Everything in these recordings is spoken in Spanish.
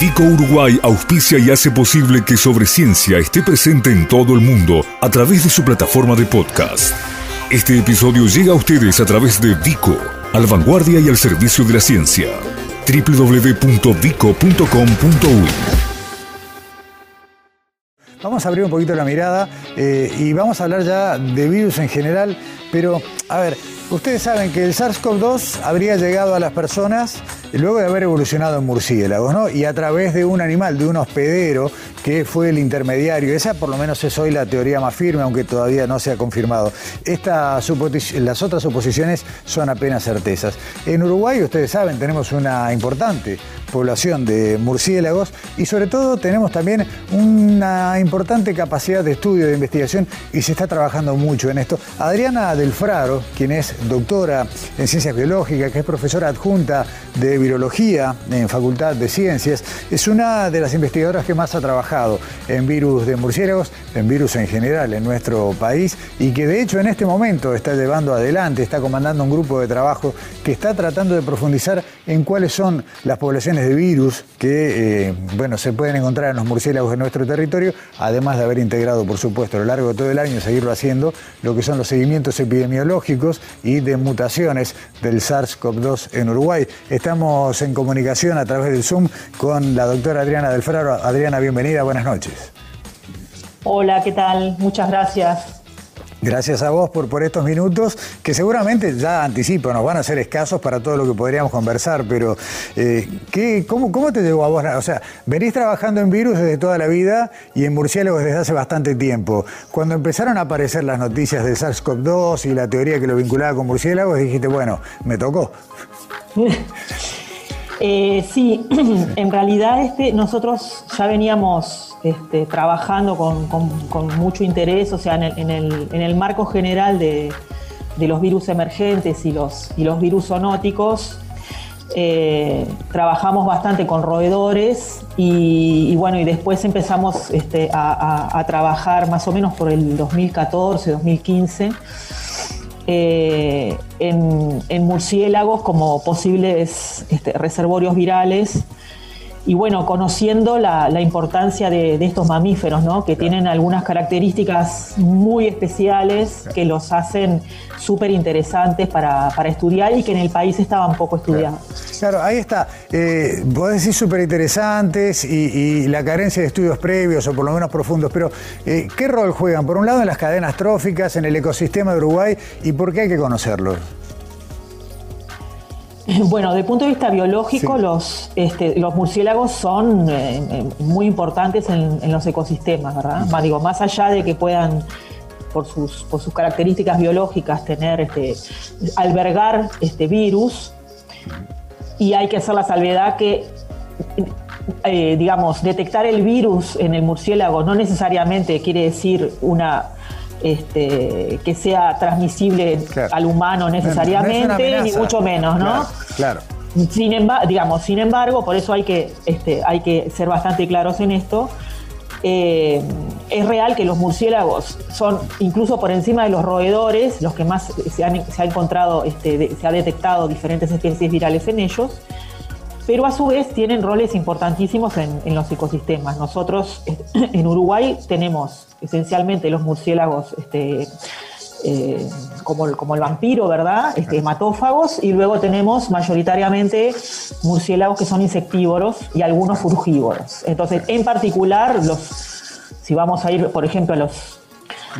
Vico Uruguay auspicia y hace posible que Sobre Ciencia esté presente en todo el mundo a través de su plataforma de podcast. Este episodio llega a ustedes a través de Vico, al vanguardia y al servicio de la ciencia. www.vico.com.uy Vamos a abrir un poquito la mirada eh, y vamos a hablar ya de virus en general, pero a ver, ustedes saben que el SARS-CoV-2 habría llegado a las personas luego de haber evolucionado en murciélagos, ¿no? Y a través de un animal, de un hospedero, que fue el intermediario. Esa por lo menos es hoy la teoría más firme, aunque todavía no se ha confirmado. las otras suposiciones son apenas certezas. En Uruguay, ustedes saben, tenemos una importante población de murciélagos y sobre todo tenemos también una importante capacidad de estudio, de investigación y se está trabajando mucho en esto. Adriana Delfraro, quien es doctora en ciencias biológicas, que es profesora adjunta de virología en Facultad de Ciencias, es una de las investigadoras que más ha trabajado en virus de murciélagos, en virus en general en nuestro país y que de hecho en este momento está llevando adelante, está comandando un grupo de trabajo que está tratando de profundizar en cuáles son las poblaciones de virus que eh, bueno, se pueden encontrar en los murciélagos de nuestro territorio, además de haber integrado, por supuesto, a lo largo de todo el año, seguirlo haciendo, lo que son los seguimientos epidemiológicos y de mutaciones del SARS-CoV-2 en Uruguay. Estamos en comunicación a través del Zoom con la doctora Adriana Del Adriana, bienvenida, buenas noches. Hola, ¿qué tal? Muchas gracias. Gracias a vos por, por estos minutos, que seguramente ya anticipo, nos van a ser escasos para todo lo que podríamos conversar, pero eh, ¿qué, cómo, cómo, te llegó a vos? O sea, venís trabajando en virus desde toda la vida y en murciélagos desde hace bastante tiempo. Cuando empezaron a aparecer las noticias de SARS-CoV-2 y la teoría que lo vinculaba con murciélagos, dijiste, bueno, me tocó. Eh, sí, en realidad este, nosotros ya veníamos este, trabajando con, mucho interés, o sea, en el, marco general de, los virus emergentes y los, virus zoonóticos, eh, trabajamos bastante con roedores y, bueno, y después empezamos este, a, trabajar más o menos por el 2014, 2015 eh, en, murciélagos como posibles este, reservorios virales y bueno, conociendo la, importancia de, estos mamíferos, ¿no? que tienen algunas características muy especiales que los hacen súper interesantes para, estudiar y que en el país estaban poco estudiados. Claro, ahí está. Eh, vos decís súper interesantes y, la carencia de estudios previos o por lo menos profundos, pero eh, ¿qué rol juegan? Por un lado en las cadenas tróficas, en el ecosistema de Uruguay y por qué hay que conocerlos. Bueno, desde el punto de vista biológico, los, este, los murciélagos son eh, eh, muy importantes en, los ecosistemas, ¿verdad? Más, digo, más allá de que puedan, por sus, por sus características biológicas, tener, este, albergar este virus, y hay que hacer la salvedad que eh, digamos, detectar el virus en el murciélago no necesariamente quiere decir una este, que sea transmisible al humano necesariamente, ni mucho menos, ¿no? Claro. Sin, embargo, digamos, sin embargo, por eso hay que, este, hay que ser bastante claros en esto. Eh, es real que los murciélagos son incluso por encima de los roedores los que más se, han, se ha encontrado, este, se ha detectado diferentes especies virales en ellos pero a su vez tienen roles importantísimos en, los ecosistemas. Nosotros en Uruguay tenemos esencialmente los murciélagos este, eh, como, el, como, el vampiro, ¿verdad? Este, hematófagos, y luego tenemos mayoritariamente murciélagos que son insectívoros y algunos frugívoros. Entonces, en particular, los, si vamos a ir, por ejemplo, a los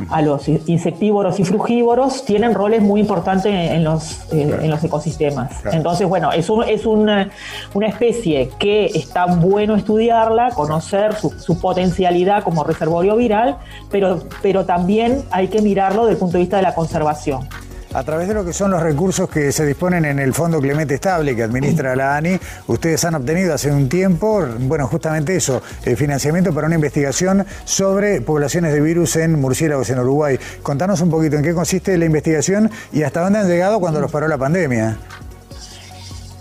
a los insectívoros y frugívoros, tienen roles muy importantes en los, eh, en los ecosistemas. Entonces, bueno, es, es una, una, especie que está bueno estudiarla, conocer su, su, potencialidad como reservorio viral, pero, pero también hay que mirarlo desde el punto de vista de la conservación a través de lo que son los recursos que se disponen en el Fondo Clemente Estable que administra la ANI, ustedes han obtenido hace un tiempo, bueno, justamente eso, el financiamiento para una investigación sobre poblaciones de virus en murciélagos en Uruguay. Contanos un poquito en qué consiste la investigación y hasta dónde han llegado cuando los paró la pandemia.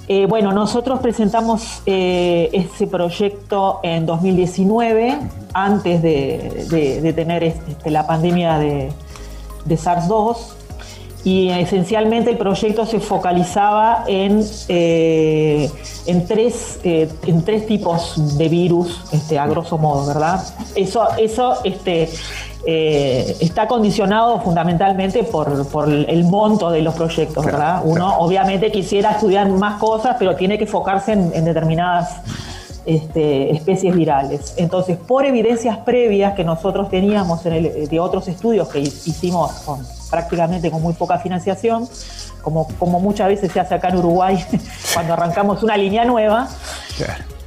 Eh, bueno, nosotros presentamos eh, ese proyecto en 2019, antes de, tener este, la pandemia de, de SARS-2. Y esencialmente el proyecto se focalizaba en, eh, en, tres, eh, en tres tipos de virus, este, a grosso modo, ¿verdad? Eso, eso este, eh, está condicionado fundamentalmente por, por, el monto de los proyectos, ¿verdad? Uno obviamente quisiera estudiar más cosas, pero tiene que enfocarse en, determinadas este, especies virales. Entonces, por evidencias previas que nosotros teníamos en el, de otros estudios que hicimos con, prácticamente con muy poca financiación, como, como muchas veces se hace acá en Uruguay cuando arrancamos una línea nueva,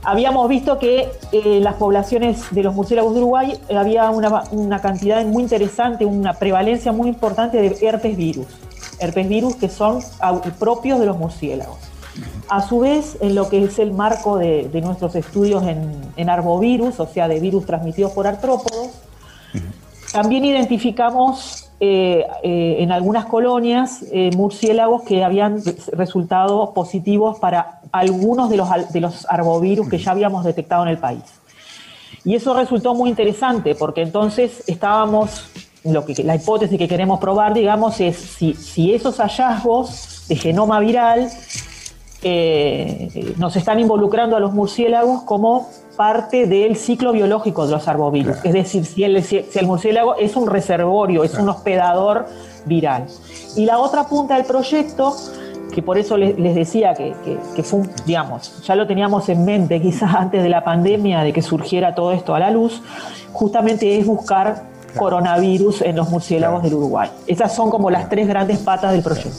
habíamos visto que eh, las poblaciones de los murciélagos de Uruguay eh, había una, cantidad muy interesante, una prevalencia muy importante de herpes virus. Herpes virus que son propios de los murciélagos. A su vez, en lo que es el marco de, nuestros estudios en, arbovirus, o sea, de virus transmitidos por artrópodos, también identificamos eh, en algunas colonias murciélagos que habían resultado positivos para algunos de los, de los arbovirus que ya habíamos detectado en el país. Y eso resultó muy interesante porque entonces estábamos, lo que, la hipótesis que queremos probar, digamos, es si, si esos hallazgos de genoma viral eh, nos están involucrando a los murciélagos como parte del ciclo biológico de los arbovirus. Es decir, si el, si el murciélago es un reservorio, es un hospedador viral. Y la otra punta del proyecto que por eso les, decía que, que, fue, digamos, ya lo teníamos en mente quizás antes de la pandemia, de que surgiera todo esto a la luz, justamente es buscar coronavirus en los murciélagos del Uruguay. Esas son como las tres grandes patas del proyecto.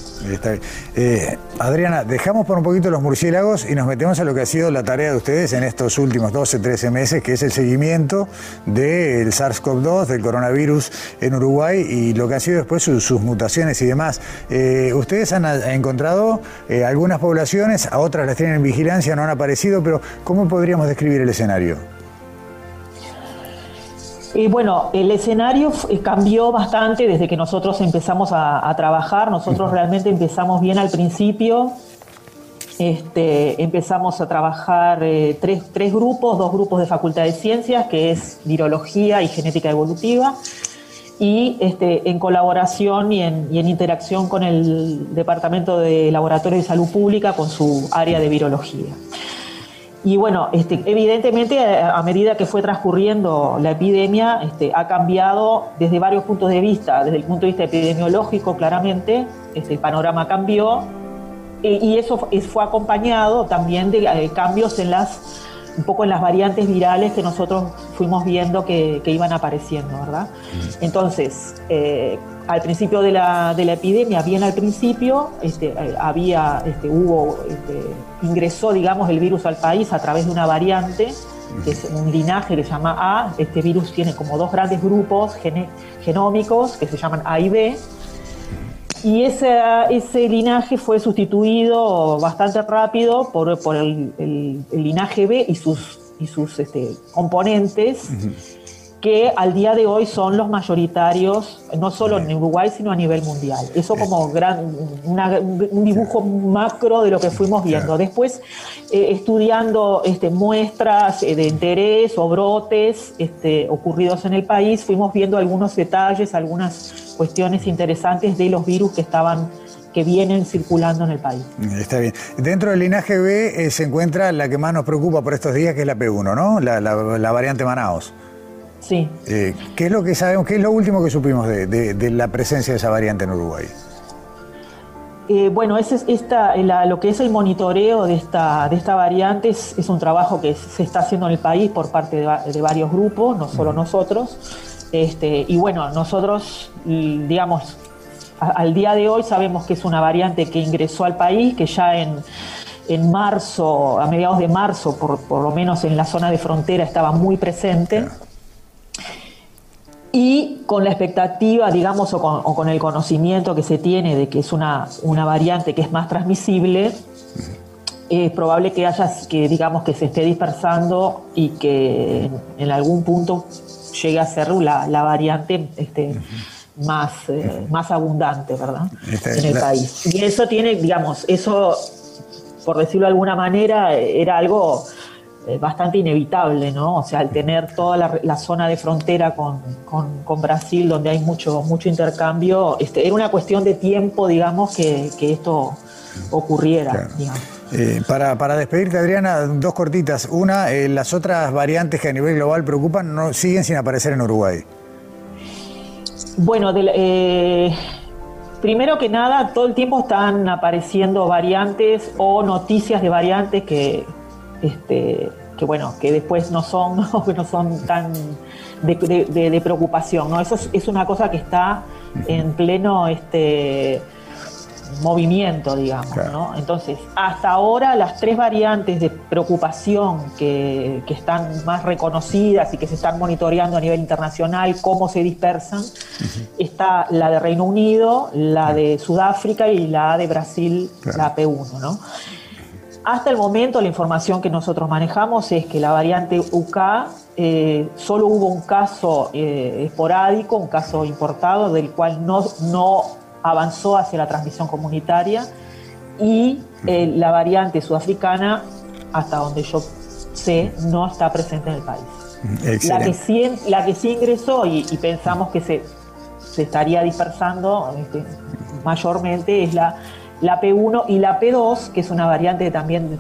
Eh, Adriana, dejamos por un poquito los murciélagos y nos metemos a lo que ha sido la tarea de ustedes en estos últimos 12, 13 meses, que es el seguimiento del SARS-CoV-2, del coronavirus en Uruguay y lo que han sido después sus, mutaciones y demás. Eh, ustedes han encontrado eh, algunas poblaciones, a otras las tienen en vigilancia, no han aparecido, pero ¿cómo podríamos describir el escenario? Y bueno, el escenario eh, cambió bastante desde que nosotros empezamos a, trabajar. Nosotros realmente empezamos bien al principio. Este, empezamos a trabajar eh, tres, tres, grupos, dos grupos de Facultad de Ciencias, que es Virología y Genética Evolutiva, y este, en colaboración y en, y en interacción con el Departamento de Laboratorio de Salud Pública, con su área de Virología. Y bueno, este, evidentemente a medida que fue transcurriendo la epidemia, este, ha cambiado desde varios puntos de vista. Desde el punto de vista epidemiológico, claramente, este, el panorama cambió y, eso fue acompañado también de eh, cambios en las un poco en las variantes virales que nosotros fuimos viendo que, iban apareciendo, ¿verdad? Entonces, eh, al principio de la, de la, epidemia, bien al principio, este, eh, había, este, hubo, este, ingresó, digamos, el virus al país a través de una variante, que es un linaje que se llama A. Este virus tiene como dos grandes grupos genómicos que se llaman A y B. Y ese, ese linaje fue sustituido bastante rápido por, por el, linaje B y sus, y sus este, componentes que al día de hoy son los mayoritarios, no solo en Uruguay, sino a nivel mundial. Eso como gran, un dibujo macro de lo que fuimos viendo. Después, eh, estudiando este, muestras eh, de interés o brotes este, ocurridos en el país, fuimos viendo algunos detalles, algunas cuestiones interesantes de los virus que estaban que vienen circulando en el país. Está bien. Dentro del linaje B eh, se encuentra la que más nos preocupa por estos días, que es la P1, ¿no? La, la variante Manaos. Sí. Eh, ¿Qué es lo que sabemos, qué es lo último que supimos de, la presencia de esa variante en Uruguay? Eh, bueno, ese es esta, lo que es el monitoreo de esta, de esta variante es, un trabajo que se está haciendo en el país por parte de, varios grupos, no solo nosotros. Este, y bueno, nosotros, digamos, al día de hoy sabemos que es una variante que ingresó al país, que ya en, en marzo, a mediados de marzo, por, por, lo menos en la zona de frontera, estaba muy presente y con la expectativa, digamos, o con, el conocimiento que se tiene de que es una, una variante que es más transmisible, es probable que haya, que digamos, que se esté dispersando y que en, algún punto llegue a ser la, variante este, más, eh, más abundante, ¿verdad? en el país. Y eso tiene, digamos, eso, por decirlo de alguna manera, era algo bastante inevitable, ¿no? O sea, al tener toda la, zona de frontera con, Brasil, donde hay mucho, mucho intercambio, este, era una cuestión de tiempo, digamos, que, esto ocurriera, eh, para, para, despedirte, Adriana, dos cortitas. Una, eh, las otras variantes que a nivel global preocupan no siguen sin aparecer en Uruguay. Bueno, primero que nada, todo el tiempo están apareciendo variantes o noticias de variantes que, este, que bueno, que después no son, no son tan de, preocupación, ¿no? Eso es, una cosa que está en pleno este, movimiento, digamos, ¿no? Entonces, hasta ahora las tres variantes de preocupación que, están más reconocidas y que se están monitoreando a nivel internacional, cómo se dispersan, está la de Reino Unido, la de Sudáfrica y la de Brasil, la P1, ¿no? Hasta el momento la información que nosotros manejamos es que la variante UK eh, solo hubo un caso eh, esporádico, un caso importado, del cual no, no avanzó hacia la transmisión comunitaria. Y eh, la variante sudafricana, hasta donde yo sé, no está presente en el país. La que, sí, la que sí ingresó y, pensamos que se, se estaría dispersando este, mayormente es la la P1 y la P2, que es una variante también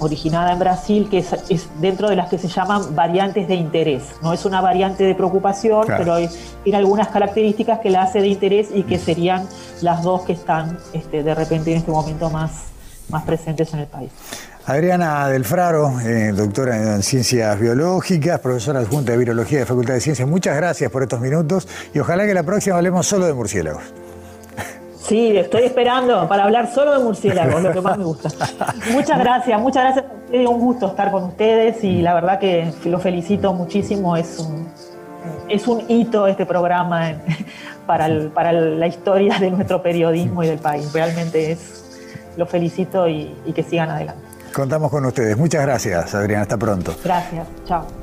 originada en Brasil, que es, dentro de las que se llaman variantes de interés. No es una variante de preocupación, pero tiene algunas características que la hace de interés y que serían las dos que están este, de repente en este momento más, más presentes en el país. Adriana Delfraro, eh, doctora en Ciencias Biológicas, profesora adjunta de Virología de Facultad de Ciencias, muchas gracias por estos minutos y ojalá que la próxima hablemos solo de murciélagos. Sí, estoy esperando para hablar solo de murciélagos, lo que más me gusta. Muchas gracias, muchas gracias. Es un gusto estar con ustedes y la verdad que lo felicito muchísimo. Es un, es un hito este programa para, para la historia de nuestro periodismo y del país. Realmente es, lo felicito y, y que sigan adelante. Contamos con ustedes. Muchas gracias, Adriana. Hasta pronto. Gracias. Chao.